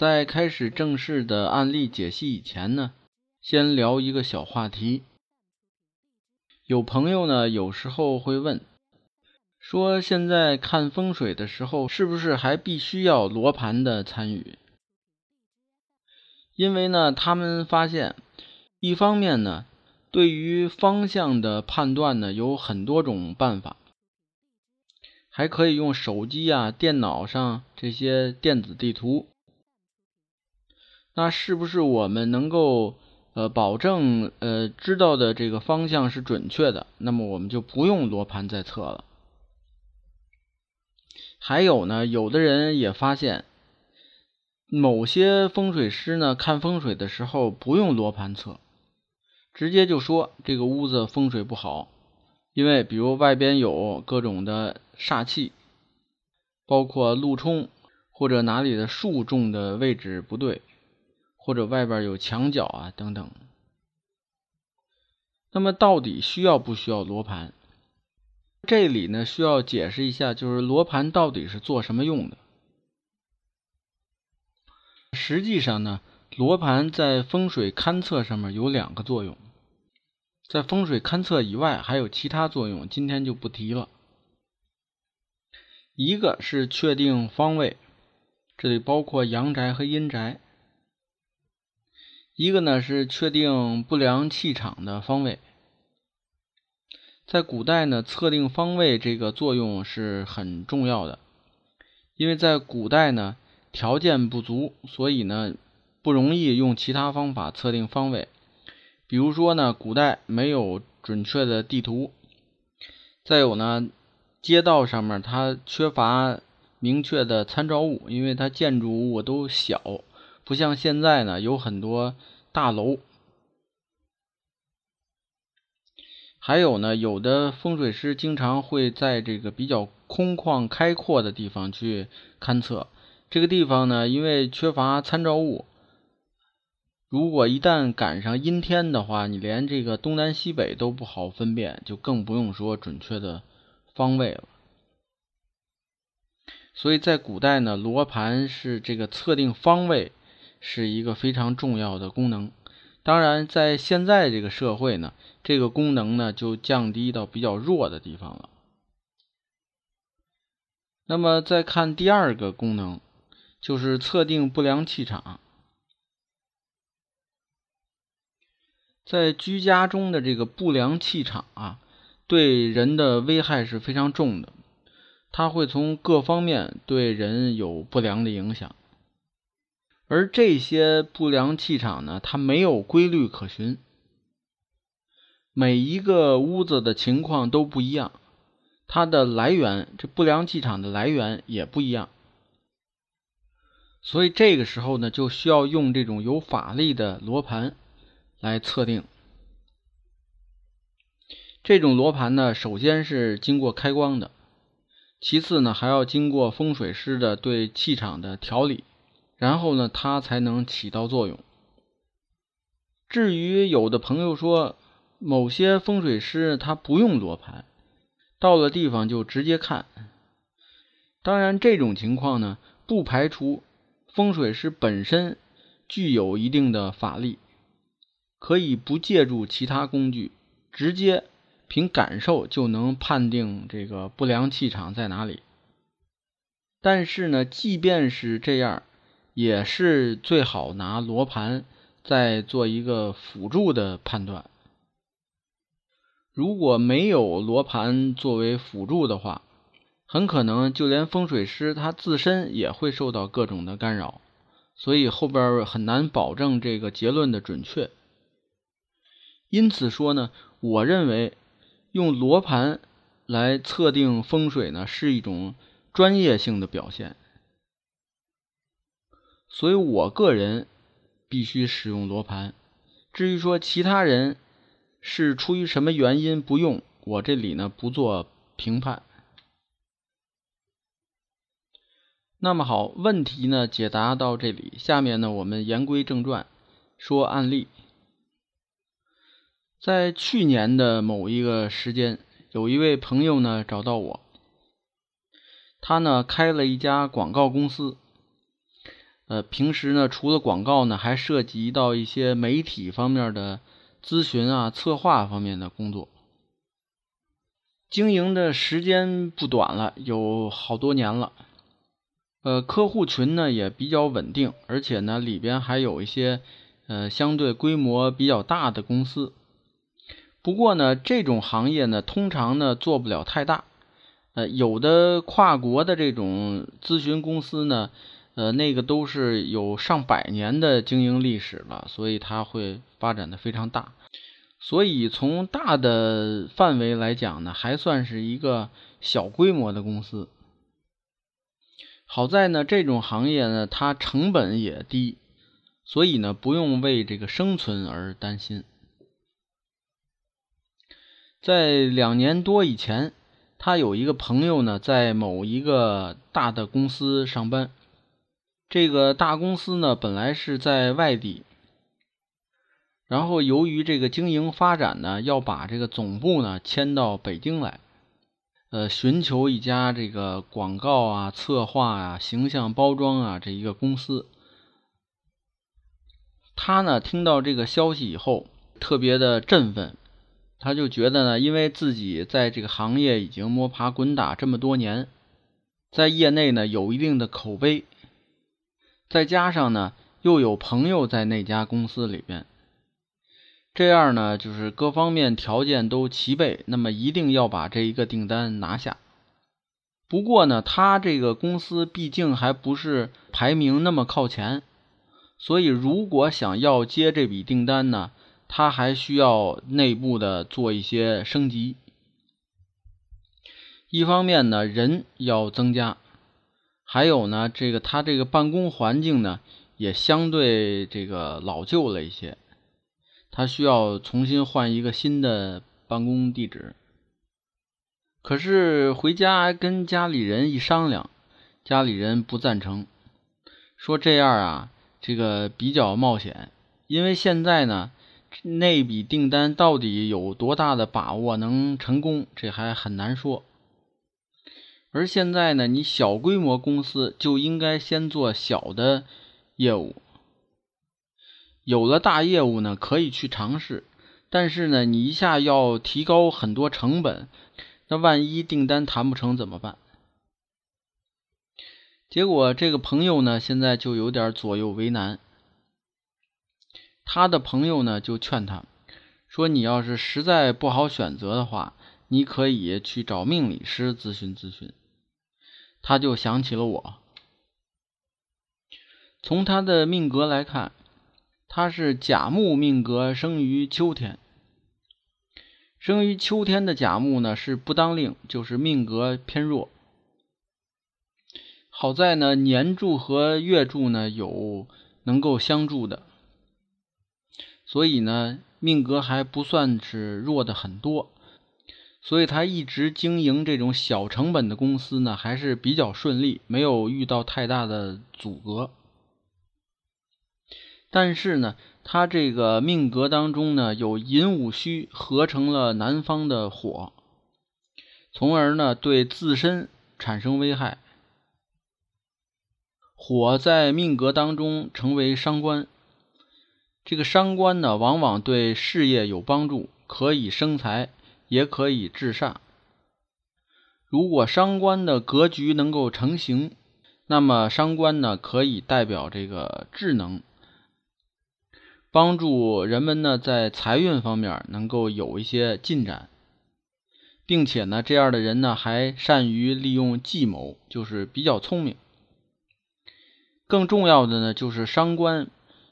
在开始正式的案例解析以前呢，先聊一个小话题。有朋友呢，有时候会问，说现在看风水的时候，是不是还必须要罗盘的参与？因为呢，他们发现，一方面呢，对于方向的判断呢，有很多种办法，还可以用手机啊、电脑上这些电子地图。那是不是我们能够呃保证呃知道的这个方向是准确的？那么我们就不用罗盘再测了。还有呢，有的人也发现，某些风水师呢看风水的时候不用罗盘测，直接就说这个屋子风水不好，因为比如外边有各种的煞气，包括路冲或者哪里的树种的位置不对。或者外边有墙角啊等等，那么到底需要不需要罗盘？这里呢需要解释一下，就是罗盘到底是做什么用的？实际上呢，罗盘在风水勘测上面有两个作用，在风水勘测以外还有其他作用，今天就不提了。一个是确定方位，这里包括阳宅和阴宅。一个呢是确定不良气场的方位，在古代呢，测定方位这个作用是很重要的，因为在古代呢条件不足，所以呢不容易用其他方法测定方位。比如说呢，古代没有准确的地图，再有呢，街道上面它缺乏明确的参照物，因为它建筑物都小。不像现在呢，有很多大楼，还有呢，有的风水师经常会在这个比较空旷开阔的地方去勘测。这个地方呢，因为缺乏参照物，如果一旦赶上阴天的话，你连这个东南西北都不好分辨，就更不用说准确的方位了。所以在古代呢，罗盘是这个测定方位。是一个非常重要的功能，当然，在现在这个社会呢，这个功能呢就降低到比较弱的地方了。那么再看第二个功能，就是测定不良气场。在居家中的这个不良气场啊，对人的危害是非常重的，它会从各方面对人有不良的影响。而这些不良气场呢，它没有规律可循，每一个屋子的情况都不一样，它的来源，这不良气场的来源也不一样，所以这个时候呢，就需要用这种有法力的罗盘来测定。这种罗盘呢，首先是经过开光的，其次呢，还要经过风水师的对气场的调理。然后呢，它才能起到作用。至于有的朋友说，某些风水师他不用罗盘，到了地方就直接看。当然，这种情况呢，不排除风水师本身具有一定的法力，可以不借助其他工具，直接凭感受就能判定这个不良气场在哪里。但是呢，即便是这样。也是最好拿罗盘再做一个辅助的判断。如果没有罗盘作为辅助的话，很可能就连风水师他自身也会受到各种的干扰，所以后边很难保证这个结论的准确。因此说呢，我认为用罗盘来测定风水呢，是一种专业性的表现，所以我个人必须使用罗盘。至于说其他人是出于什么原因不用，我这里呢不做评判。那么好，问题呢解答到这里，下面呢我们言归正传，说案例。在去年的某一个时间，有一位朋友呢找到我，他呢开了一家广告公司。呃，平时呢，除了广告呢，还涉及到一些媒体方面的咨询啊、策划方面的工作。经营的时间不短了，有好多年了。呃，客户群呢也比较稳定，而且呢，里边还有一些呃相对规模比较大的公司。不过呢，这种行业呢，通常呢做不了太大。呃，有的跨国的这种咨询公司呢。呃，那个都是有上百年的经营历史了，所以它会发展的非常大。所以从大的范围来讲呢，还算是一个小规模的公司。好在呢，这种行业呢，它成本也低，所以呢，不用为这个生存而担心。在两年多以前，他有一个朋友呢，在某一个大的公司上班。这个大公司呢，本来是在外地，然后由于这个经营发展呢，要把这个总部呢迁到北京来，呃，寻求一家这个广告啊、策划啊、形象包装啊这一个公司。他呢听到这个消息以后，特别的振奋，他就觉得呢，因为自己在这个行业已经摸爬滚打这么多年，在业内呢有一定的口碑。再加上呢，又有朋友在那家公司里边，这样呢，就是各方面条件都齐备，那么一定要把这一个订单拿下。不过呢，他这个公司毕竟还不是排名那么靠前，所以如果想要接这笔订单呢，他还需要内部的做一些升级。一方面呢，人要增加。还有呢，这个他这个办公环境呢，也相对这个老旧了一些，他需要重新换一个新的办公地址。可是回家跟家里人一商量，家里人不赞成，说这样啊，这个比较冒险，因为现在呢，那笔订单到底有多大的把握能成功，这还很难说。而现在呢，你小规模公司就应该先做小的业务，有了大业务呢，可以去尝试。但是呢，你一下要提高很多成本，那万一订单谈不成怎么办？结果这个朋友呢，现在就有点左右为难。他的朋友呢，就劝他说：“你要是实在不好选择的话，你可以去找命理师咨询咨询。”他就想起了我。从他的命格来看，他是甲木命格，生于秋天。生于秋天的甲木呢，是不当令，就是命格偏弱。好在呢，年柱和月柱呢有能够相助的，所以呢，命格还不算是弱的很多。所以他一直经营这种小成本的公司呢，还是比较顺利，没有遇到太大的阻隔。但是呢，他这个命格当中呢，有寅午戌合成了南方的火，从而呢对自身产生危害。火在命格当中成为伤官，这个伤官呢，往往对事业有帮助，可以生财。也可以治煞。如果伤官的格局能够成型，那么伤官呢可以代表这个智能，帮助人们呢在财运方面能够有一些进展，并且呢这样的人呢还善于利用计谋，就是比较聪明。更重要的呢就是伤官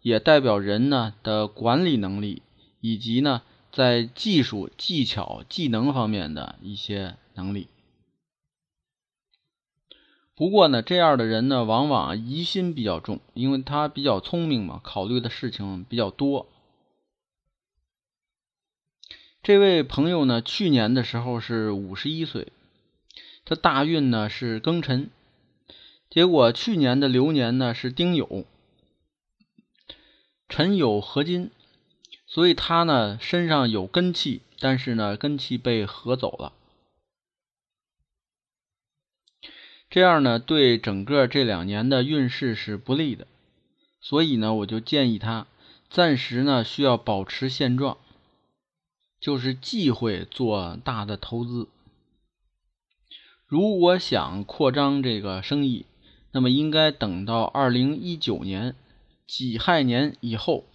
也代表人呢的管理能力以及呢。在技术、技巧、技能方面的一些能力。不过呢，这样的人呢，往往疑心比较重，因为他比较聪明嘛，考虑的事情比较多。这位朋友呢，去年的时候是五十一岁，他大运呢是庚辰，结果去年的流年呢是丁酉，辰酉合金，所以他呢身上有根气，但是呢根气被合走了。这样呢，对整个这两年的运势是不利的，所以呢，我就建议他暂时呢需要保持现状，就是忌讳做大的投资。如果想扩张这个生意，那么应该等到二零一九年己亥年以后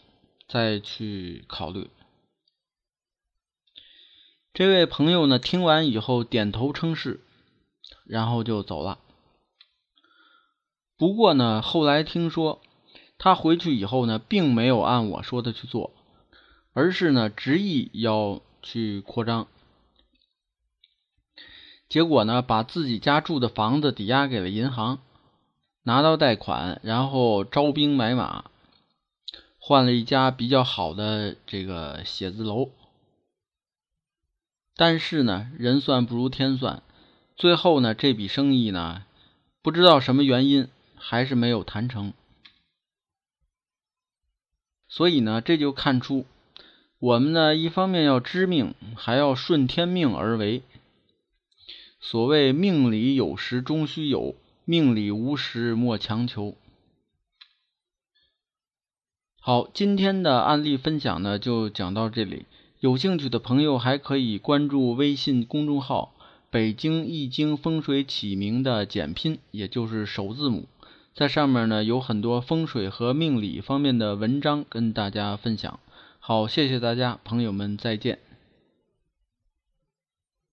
再去考虑。这位朋友呢，听完以后点头称是，然后就走了。不过呢，后来听说他回去以后呢，并没有按我说的去做，而是呢执意要去扩张。结果呢，把自己家住的房子抵押给了银行，拿到贷款，然后招兵买马，换了一家比较好的这个写字楼。但是呢，人算不如天算，最后呢，这笔生意呢，不知道什么原因。还是没有谈成，所以呢，这就看出我们呢，一方面要知命，还要顺天命而为。所谓命里有时终须有，命里无时莫强求。好，今天的案例分享呢，就讲到这里。有兴趣的朋友还可以关注微信公众号“北京易经风水起名”的简拼，也就是首字母。在上面呢有很多风水和命理方面的文章跟大家分享。好，谢谢大家，朋友们再见。